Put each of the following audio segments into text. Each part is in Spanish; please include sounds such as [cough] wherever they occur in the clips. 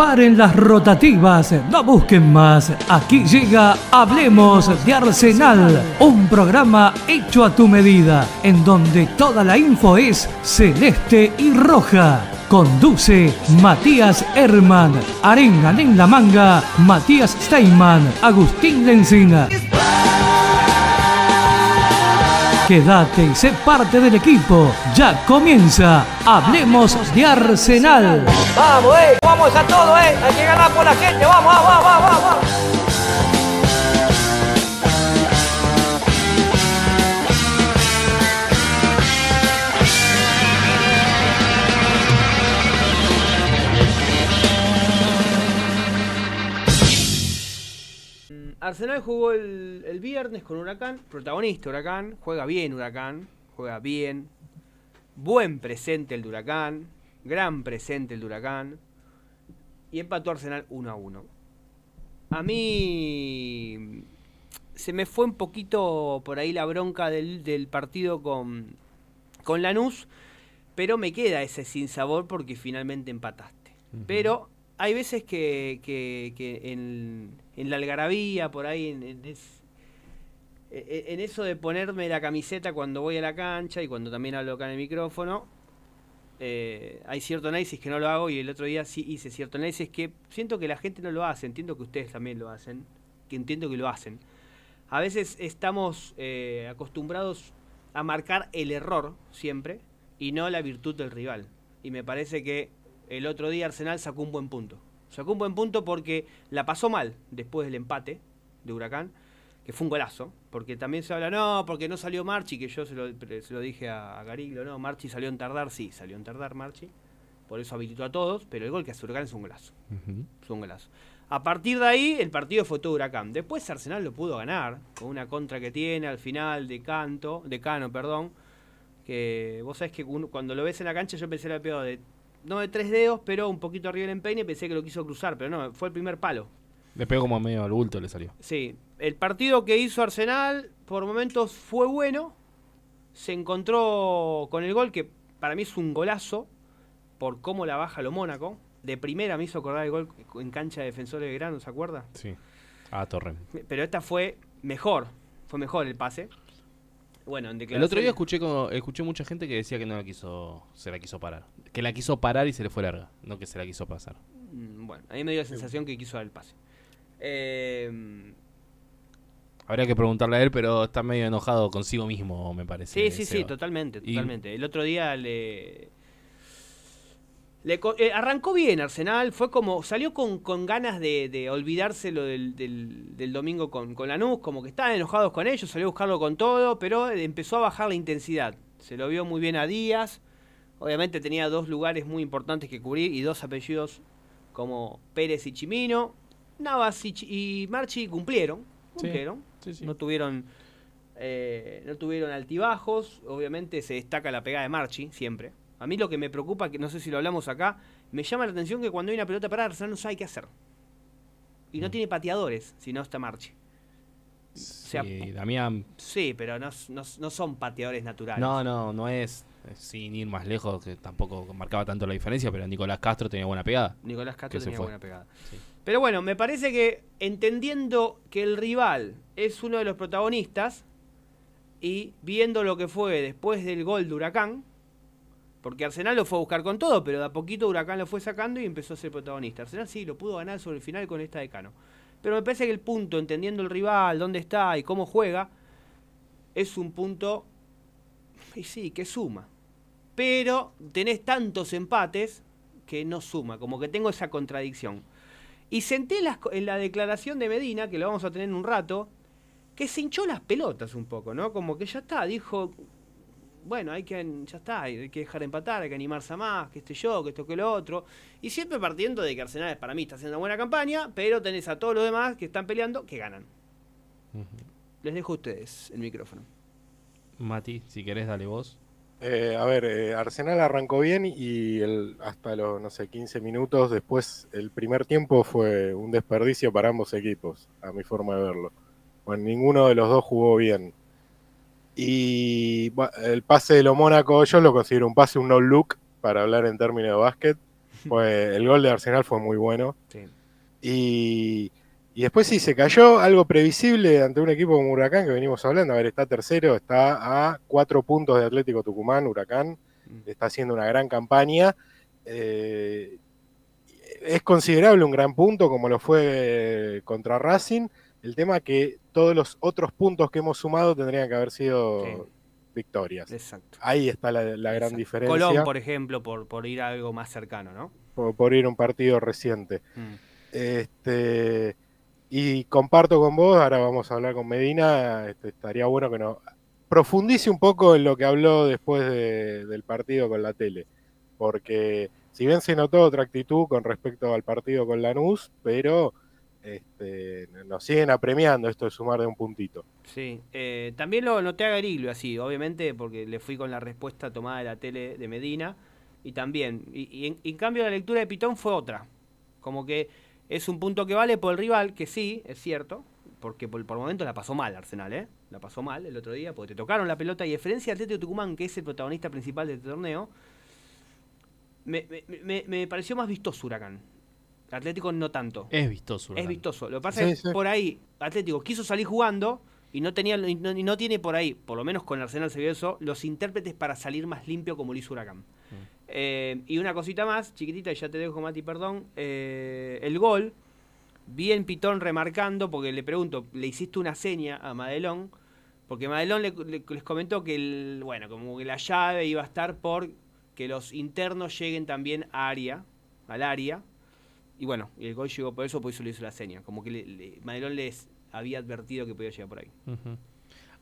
Paren las rotativas, no busquen más. Aquí llega Hablemos de Arsenal, un programa hecho a tu medida, en donde toda la info es celeste y roja. Conduce Matías Herman, Arengan en la manga, Matías Steinman, Agustín Lencina. Quédate y sé parte del equipo. Ya comienza. Hablemos de Arsenal. Vamos, eh, vamos a todo, eh. Hay que ganar por la gente. Vamos, vamos, vamos, vamos. Arsenal jugó el, el viernes con Huracán, protagonista Huracán, juega bien Huracán, juega bien, buen presente el de Huracán, gran presente el de Huracán, y empató Arsenal 1 a 1. A mí se me fue un poquito por ahí la bronca del, del partido con, con Lanús, pero me queda ese sinsabor porque finalmente empataste. Pero hay veces que, que- que en, en la algarabía, por ahí, en, en es- en eso de ponerme la camiseta cuando voy a la cancha y cuando también hablo acá en el micrófono, eh, hay cierto análisis que no lo hago y el otro día sí hice cierto análisis que siento que la gente no lo hace, entiendo que ustedes también lo hacen, que entiendo que lo hacen. A veces estamos eh, acostumbrados a marcar el error siempre y no la virtud del rival. Y me parece que el otro día Arsenal sacó un buen punto. Sacó un buen punto porque la pasó mal después del empate de Huracán, que fue un golazo. Porque también se habla, no, porque no salió Marchi, que yo se lo, se lo dije a, Gariglo, no, Marchi salió en tardar, sí, salió en tardar Marchi. Por eso habilitó a todos, pero el gol que hace Huracán es un golazo. Es un golazo. A partir de ahí, el partido fue todo Huracán. Después Arsenal lo pudo ganar, con una contra que tiene al final de Canto, de Cano, perdón. Que vos sabés que uno- cuando lo ves en la cancha, yo pensé era pegado de, no de tres dedos, pero un poquito arriba del empeine, pensé que lo quiso cruzar, pero no, fue el primer palo. Le pegó como medio al bulto, le salió. Sí, el partido que hizo Arsenal por momentos fue bueno. Se encontró con el gol que para mí es un golazo por cómo la baja lo Mónaco. De primera me hizo acordar el gol en cancha de Defensores de Grano, ¿se acuerda? Sí. Ah, Torren. Pero esta fue mejor, fue mejor el pase. Bueno, en El otro día escuché como, escuché mucha gente que decía que no la quiso, se la quiso parar. Que la quiso parar y se le fue larga, no que se la quiso pasar. Mm, Bueno, a mí me dio la sensación que quiso dar el pase. Eh, Habría que preguntarle a él, pero está medio enojado consigo mismo, me parece. Sí, sí, sí, totalmente, Y- totalmente. El otro día le... le eh, arrancó bien Arsenal, fue como, salió con, con ganas de, de olvidarse lo del, del, del domingo con, con Lanús, como que estaban enojados con ellos, salió a buscarlo con todo, pero empezó a bajar la intensidad. Se lo vio muy bien a Díaz, obviamente tenía dos lugares muy importantes que cubrir y dos apellidos como Pérez y Chimino. Navas y, Chi- y Marchi cumplieron, cumplieron, sí, sí. no tuvieron eh, no tuvieron altibajos, obviamente se destaca la pegada de Marchi, siempre. A mí lo que me preocupa, que no sé si lo hablamos acá, me llama la atención que cuando hay una pelota parada, Arsenal no sabe qué hacer. Y Mm. no tiene pateadores si no está Marchi. sea, Sí, Damián. Sí, pero no, no- no son pateadores naturales. No, no, no es, sin ir más lejos, que tampoco marcaba tanto la diferencia, pero Nicolás Castro tenía buena pegada. Nicolás Castro tenía buena pegada. Sí. Pero bueno, me parece que entendiendo que el rival es uno de los protagonistas y viendo lo que fue después del gol de Huracán, porque Arsenal lo fue a buscar con todo, pero de a poquito Huracán lo fue sacando y empezó a ser protagonista. Arsenal sí lo pudo ganar sobre el final con esta de Cano. Pero me parece que el punto, entendiendo el rival, dónde está y cómo juega, es un punto, y sí, que suma. Pero tenés tantos empates que no suma, como que tengo esa contradicción. Y senté en, las en la declaración de Medina, que lo vamos a tener en un rato, que se hinchó las pelotas un poco, ¿no? Como que ya está, dijo, bueno, hay que, ya está, hay que dejar de empatar, hay que animarse a más, que este yo, que esto, que lo otro. Y siempre partiendo de que Arsenal para mí está haciendo una buena campaña, pero tenés a todos los demás que están peleando que ganan. Les dejo a ustedes el micrófono. Mati, si querés, dale vos. Eh, a ver, eh, Arsenal arrancó bien y el, hasta los, no sé, 15 minutos después, el primer tiempo fue un desperdicio para ambos equipos, a mi forma de verlo. Bueno, ninguno de los dos jugó bien. Y el pase de lo Mónaco, yo lo considero un pase, un no look, para hablar en términos de básquet. Fue, el gol de Arsenal fue muy bueno. Sí. Y, y después sí, se cayó algo previsible ante un equipo como Huracán, que venimos hablando. A ver, está tercero, está a cuatro puntos de Atlético Tucumán, Huracán. Mm. Está haciendo una gran campaña. Eh, es considerable un gran punto, como lo fue contra Racing. El tema que todos los otros puntos que hemos sumado tendrían que haber sido Sí. victorias. Exacto. Ahí está la, la gran Exacto. diferencia Colón, por ejemplo, por, por ir a algo más cercano, ¿no? por, por ir a un partido reciente. Mm. Este, y comparto con vos, ahora vamos a hablar con Medina, este, estaría bueno que nos profundice un poco en lo que habló después de- del partido con la tele, porque si bien se notó otra actitud con respecto al partido con Lanús, pero este, nos siguen apremiando esto de sumar de un puntito. Sí, eh, también lo noté a Gariglio así, obviamente, porque le fui con la respuesta tomada de la tele de Medina, y también, y en cambio la lectura de Pitón fue otra, como que es un punto que vale por el rival, que sí, es cierto, porque por, por momentos la pasó mal Arsenal, ¿eh? La pasó mal el otro día, porque te tocaron la pelota, y a diferencia Atlético Tucumán, que es el protagonista principal del torneo, me, me- me- me pareció más vistoso Huracán. Atlético no tanto. Es vistoso. Es Huracán. vistoso. Lo que pasa Sí, es que sí. por ahí Atlético quiso salir jugando y no tenía y no, y no tiene por ahí, por lo menos con Arsenal se vio eso, los intérpretes para salir más limpio como lo hizo Huracán. Eh, y una cosita más, chiquitita, y ya te dejo, Mati, perdón. eh, el gol, bien Pitón remarcando, porque le pregunto, ¿le hiciste una seña a Madelón? Porque Madelón le- le- les comentó que, el, bueno, como que la llave iba a estar por que los internos lleguen también a área, al área. Y bueno, el gol llegó por eso, por eso le hizo la seña. Como que le- Madelón les había advertido que podía llegar por ahí.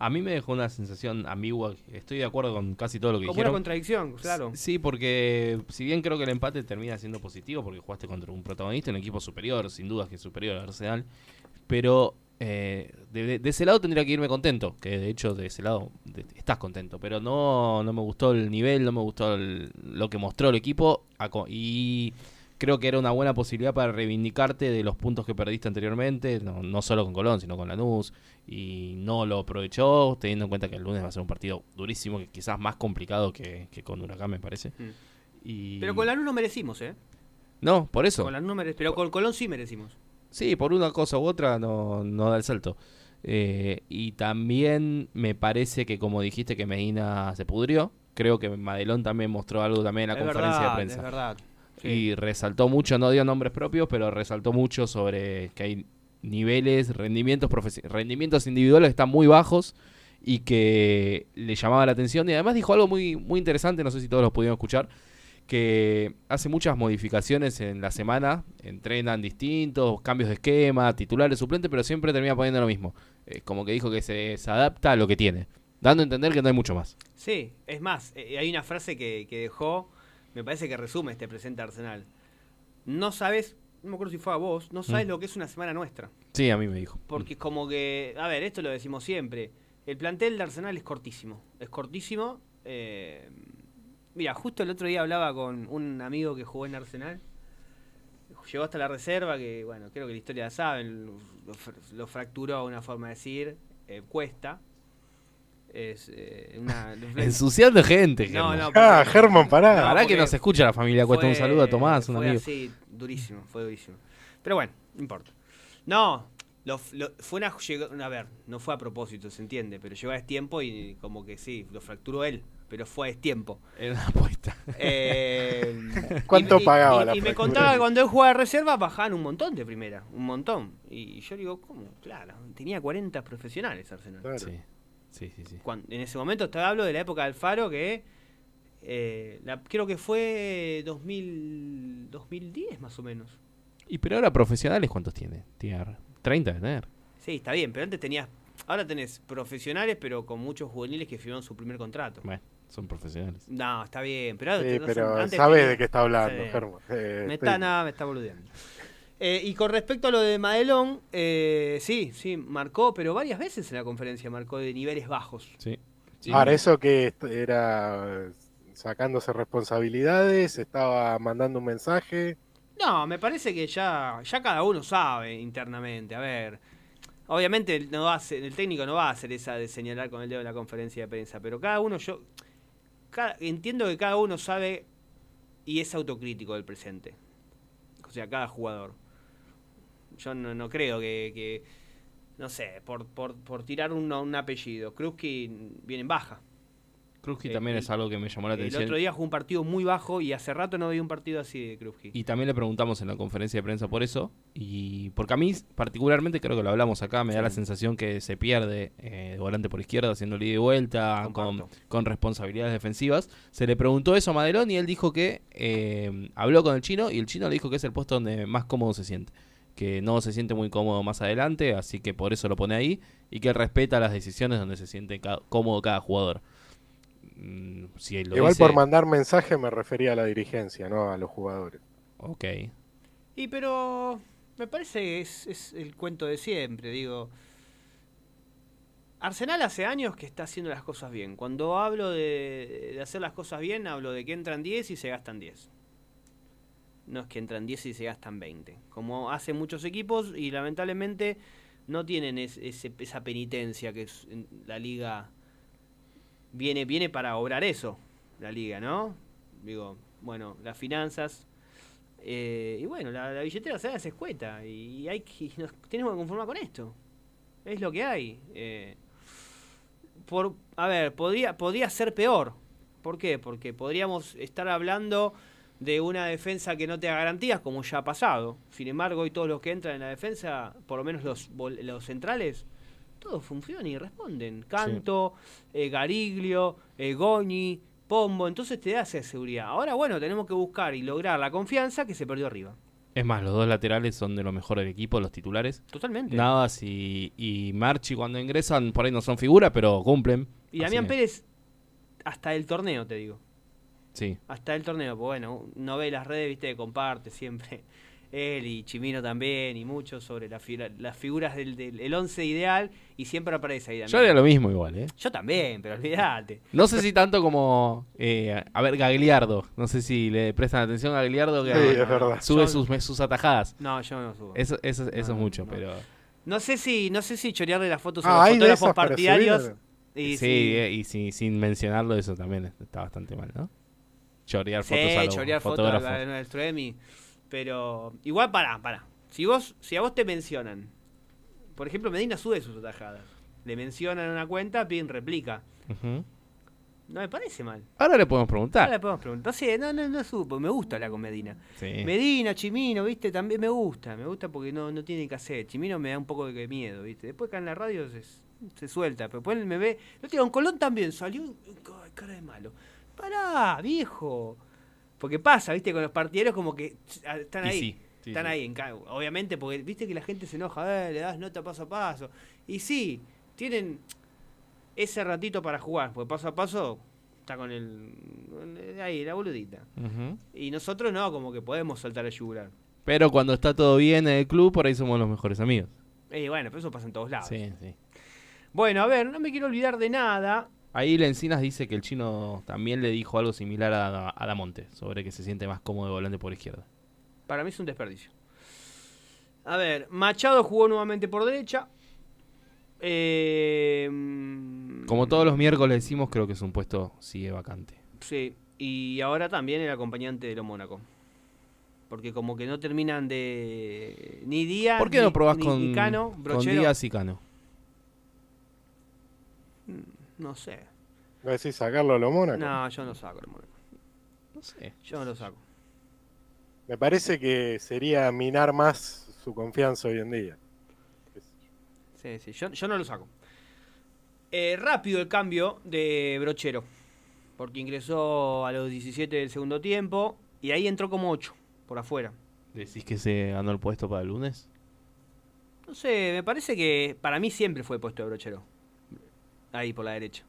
A mí me dejó una sensación ambigua. Estoy de acuerdo con casi todo lo que Como una dijeron. contradicción, claro. Sí, porque si bien creo que el empate termina siendo positivo, porque jugaste contra un protagonista, un equipo superior, sin dudas que es superior al Arsenal, pero eh, de, ese lado tendría que irme contento, que de hecho de ese lado de- estás contento, pero no, no me gustó el nivel, no me gustó el- lo que mostró el equipo y creo que era una buena posibilidad para reivindicarte de los puntos que perdiste anteriormente, no, no solo con Colón, sino con Lanús, y no lo aprovechó, teniendo en cuenta que el lunes va a ser un partido durísimo, que quizás más complicado que, que con Huracán, me parece. Mm. Y... Pero con Lanús no merecimos, ¿eh? No, por eso. Con Lanús no mere- pero con Colón sí merecimos. Sí, por una cosa u otra no, no da el salto. Eh, y también me parece que, como dijiste, que Medina se pudrió. Creo que Madelón también mostró algo también en la es conferencia verdad, de prensa. Es verdad. Sí. Y resaltó mucho, no dio nombres propios, pero resaltó mucho sobre que hay niveles, rendimientos, rendimientos individuales que están muy bajos y que le llamaba la atención. Y además dijo algo muy, muy interesante, no sé si todos lo pudieron escuchar, que hace muchas modificaciones en la semana, entrenan distintos, cambios de esquema, titulares, suplentes, pero siempre termina poniendo lo mismo. Eh, como que dijo que se, se adapta a lo que tiene, dando a entender que no hay mucho más. Sí, es más, eh, hay una frase que, que dejó, me parece que resume este presente Arsenal. No sabes, no me acuerdo si fue a vos, no sabes Mm. lo que es una semana nuestra. Sí, a mí me dijo. Porque es como que, a ver, esto lo decimos siempre. El plantel de Arsenal es cortísimo. Es cortísimo. eh, mira, justo el otro día hablaba con un amigo que jugó en Arsenal. Llegó hasta la reserva, que bueno, creo que la historia la saben. Lo fracturó, una forma de decir. eh, cuesta. Es eh, una. [laughs] Ensuciando gente, No, Germán. no, Ah, Germán, pará. No, Ahora que nos escucha la familia Cuesta, un saludo a Tomás, un fue amigo. así, durísimo, fue durísimo. Pero bueno, no importa. No, lo, lo- fue una, llegó- a ver, no fue a propósito, se entiende, pero llegó a tiempo y como que sí, lo fracturó él, pero fue a tiempo. Era una apuesta. Eh, [laughs] ¿Cuánto y- pagaba y- la Y me contaba que cuando él jugaba de reserva bajaban un montón de primera, un montón. Y yo digo, ¿cómo? Claro, tenía 40 profesionales Arsenal. Claro. Sí, sí, sí. sí. Cuan- en ese momento te hablo de la época de Alfaro que eh, la- creo que fue 2000, 2010 más o menos. Y pero ahora profesionales, ¿cuántos tiene? Tiene 30 de tener. Sí, está bien, pero antes tenías, ahora tenés profesionales pero con muchos juveniles que firmaron su primer contrato. Bueno, son profesionales. No, está bien, pero, Sí, no pero antes sabes de qué está hablando. Germán. Eh, Me estoy- está, nada, me está boludeando. Eh, y con respecto a lo de Madelón, eh, sí, sí, marcó, pero varias veces en la conferencia marcó de niveles bajos. Sí. sí. Ahora, eso que era sacándose responsabilidades, estaba mandando un mensaje. No, me parece que ya, ya cada uno sabe internamente. A ver, obviamente no va a el técnico no va a hacer esa de señalar con el dedo en la conferencia de prensa, pero cada uno, yo cada- entiendo que cada uno sabe y es autocrítico del presente. O sea, cada jugador. Yo no, no creo que, que, no sé, por, por, por tirar un, un apellido, Krusky viene en baja. Krusky Eh, también y- es algo que me llamó la El atención. otro día jugó un partido muy bajo y hace rato no veía un partido así de Krusky. Y también le preguntamos en la conferencia de prensa por eso. Y porque a mí, particularmente, creo que lo hablamos acá, me da la sensación que se pierde eh, de volante por izquierda, haciendo ida y vuelta, con, con responsabilidades defensivas. Se le preguntó eso a Madelón y él dijo que eh, habló con el chino y el chino le dijo que es el puesto donde más cómodo se siente. Que no se siente muy cómodo más adelante, así que por eso lo pone ahí. Y que él respeta las decisiones donde se siente ca- cómodo cada jugador. Mm, si lo Igual dice- por mandar mensaje me refería a la dirigencia, no a los jugadores. Ok. Y pero me parece que es, es el cuento de siempre, digo. Arsenal hace años que está haciendo las cosas bien. Cuando hablo de, de hacer las cosas bien, hablo de que entran 10 y se gastan 10. No es que entran 10 y se gastan 20. Como hacen muchos equipos y lamentablemente no tienen es- esa penitencia que es la liga viene, viene para obrar eso, la liga, ¿no? Digo, bueno, las finanzas, eh, y bueno, la, la billetera se se escueta y hay que, nos tenemos que conformar con esto. Es lo que hay. eh. por, a ver, podría, podría ser peor. ¿Por qué? Porque podríamos estar hablando de una defensa que no te da garantías, como ya ha pasado. Sin embargo, hoy todos los que entran en la defensa, por lo menos los, los centrales, todos funcionan y responden. Canto, eh, Gariglio, eh, Goñi, Pombo, entonces te da esa seguridad. Ahora, bueno, tenemos que buscar y lograr la confianza que se perdió arriba. Es más, los dos laterales son de lo mejor del equipo, los titulares. Totalmente. Navas y, y Marchi cuando ingresan por ahí no son figura, pero cumplen. y Damián Pérez, hasta el torneo, te digo. Sí. Hasta el torneo, pues bueno, no ve las redes, viste, comparte siempre. [laughs] Él y Chimino también, y muchos sobre la figura- las figuras del, del el once ideal, y siempre aparece ahí Damián. Yo haría lo mismo igual, ¿eh? Yo también, pero olvídate. No sé si tanto como, eh, a ver, Gagliardo. No sé si le prestan atención a Gagliardo que Sí, es verdad. sube Yo- sus, sus atajadas. No, yo no subo. Eso, eso, eso No, es mucho, no. pero... No sé si, no sé si chorearle las fotos Ah, a los fotógrafos partidarios. subir. Y sí, sí, eh, y sin, sin mencionarlo eso también está bastante mal, ¿no? Chorear Sí, fotos a los chorear fotos nuestro Emi. Pero igual pará, pará. Si vos, si a vos te mencionan, por ejemplo, Medina sube sus atajadas. Le mencionan una cuenta, piden replica. No me parece mal. Ahora le podemos Ahora preguntar. le podemos preguntar. Sí, no, no, no supo. Me gusta hablar con Medina. Sí. Medina, Chimino, viste, también me gusta. Me gusta porque no, no tiene que hacer. Chimino me da un poco de miedo, viste. Después acá en la radio se, se suelta. Pero después él me ve. No digo, en Colón también salió. cara de malo. Pará, viejo. Porque pasa, viste, con los partidarios como que están ahí. sí, sí, están sí. ahí, en obviamente, porque viste que la gente se enoja, "Eh, le das nota paso a paso. Y sí, tienen ese ratito para jugar, porque paso a paso está con el. ahí, la boludita. Y nosotros no, como que podemos saltar el yugular. Pero cuando está todo bien en el club, por ahí somos los mejores amigos. Y bueno, pero eso pasa en todos lados. Sí, sí. Bueno, a ver, no me quiero olvidar de nada. Ahí Lencinas dice que el chino también le dijo algo similar a, a Damonte, sobre que se siente más cómodo de volante por izquierda. Para mí es un desperdicio. A ver, Machado jugó nuevamente por derecha. Eh, Como todos los miércoles decimos, creo que es un puesto sigue vacante. Sí, y ahora también el acompañante de los Mónaco. Porque como que no terminan de... Ni Díaz, ¿Por qué ni- no probás ni- con, ni Cano, con. Díaz y Cano? No sé. ¿Va a decir sacarlo a lo Mónaco? No, yo no saco el Mónaco. No sé. Yo no lo saco. Me parece que sería minar más su confianza hoy en día. Sí, sí, yo, yo no lo saco. Eh, rápido el cambio de Brochero. Porque ingresó a los 17 del segundo tiempo. Y ahí entró como 8, por afuera. ¿Decís que se ganó el puesto para el lunes? No sé, me parece que para mí siempre fue puesto de Brochero. Ahí por la derecha.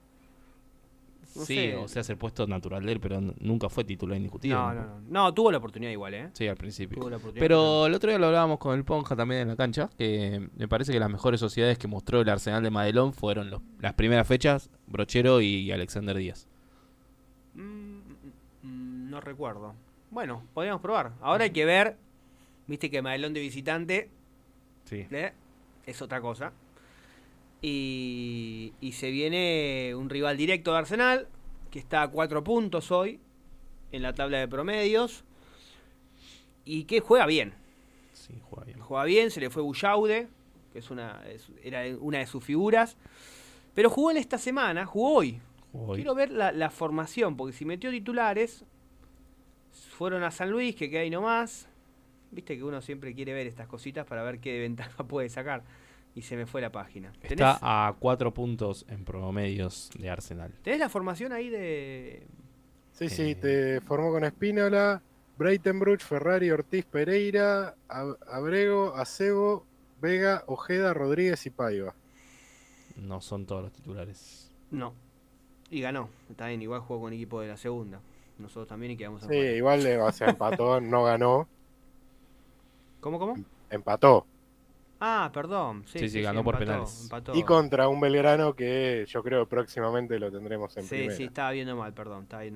No sí, sé. o sea, es el puesto natural de él, pero nunca fue titular indiscutible. No, no, no. No, tuvo la oportunidad igual, ¿eh? Sí, al principio. Tuvo la oportunidad. Pero el otro día lo hablábamos con el Ponja también en la cancha, que me parece que las mejores sociedades que mostró el Arsenal de Madelón fueron los- las primeras fechas, Brochero y Alexander Díaz. Mm, mm, mm, no recuerdo. Bueno, podríamos probar. Ahora hay que ver. Viste que Madelón de visitante Sí. ¿eh? es otra cosa. Y, y se viene un rival directo de Arsenal, que está a cuatro puntos hoy. en la tabla de promedios. Y que juega bien. Sí, juega bien. Juega bien, se le fue Bullaude, que es una, es- era una de sus figuras. Pero jugó en esta semana, jugó hoy. Jugó hoy. Quiero ver la, la formación, porque si metió titulares, fueron a San Luis, que queda ahí nomás. Viste que uno siempre quiere ver estas cositas para ver qué ventaja [laughs] puede sacar. Y se me fue la página. ¿Tenés, Está a cuatro puntos en promedios de Arsenal. tenés la formación ahí de. Sí, sí, Eh. te formó con Espínola, Breitenbruch, Ferrari, Ortiz, Pereira, Ab- Abrego, Acebo, Vega, Ojeda, Rodríguez y Paiva. No son todos los titulares. No. Y ganó. Está bien, igual jugó con equipo de la segunda. Nosotros también y quedamos Sí, afuera. igual, eh, o sea, empató, no ganó, ¿Cómo, cómo? empató. Ah, perdón. Sí, Sí, sí, ganó por empató, penales. empató. Y contra un Belgrano que yo creo próximamente lo tendremos en Sí, primera. sí, estaba viendo mal, perdón. Estaba viendo